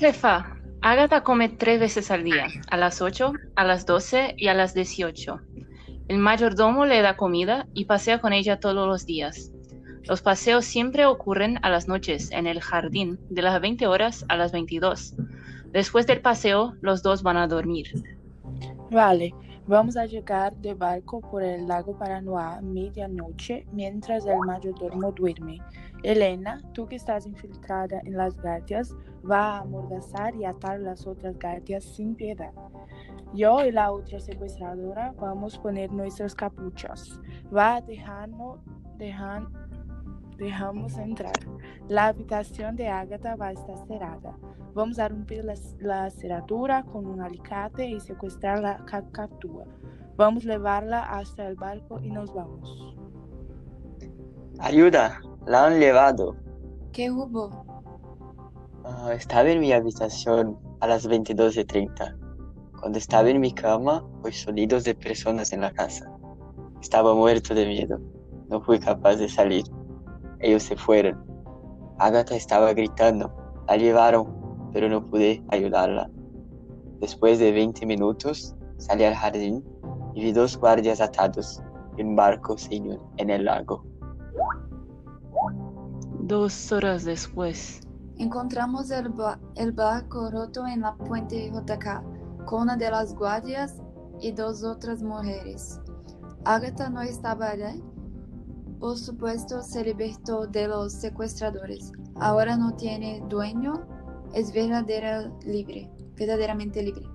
Jefa, Agatha come tres veces al día, a las 8, a las 12 y a las 18. El mayordomo le da comida y pasea con ella todos los días. Los paseos siempre ocurren a las noches en el jardín, de las 20 horas a las 22. Después del paseo, los dos van a dormir. Vale, vamos a llegar de barco por el lago Paranoá a medianoche mientras el mayordomo duerme. Elena, tú que estás infiltrada en las guardias, va a amordazar y atar las otras guardias sin piedad. Yo y la otra secuestradora vamos a poner nuestras capuchas. Va a dejarnos, dejar, dejamos entrar. La habitación de Agatha va a estar cerrada. Vamos a romper la, la cerradura con un alicate y secuestrar la cacatúa. Vamos a llevarla hasta el barco y nos vamos. Ayuda, la han llevado. ¿Qué hubo? Ah, estaba en mi habitación a las 22.30. Cuando estaba en mi cama, oí sonidos de personas en la casa. Estaba muerto de miedo. No fui capaz de salir. Ellos se fueron. Agatha estaba gritando. La llevaron, pero no pude ayudarla. Después de 20 minutos, salí al jardín y vi dos guardias atados y un barco sin en el lago. Dos horas después, Encontramos el, ba- el barco roto en la puente JK con una de las guardias y dos otras mujeres. Agatha no estaba allí. Por supuesto, se libertó de los secuestradores. Ahora no tiene dueño, es verdadera libre, verdaderamente libre.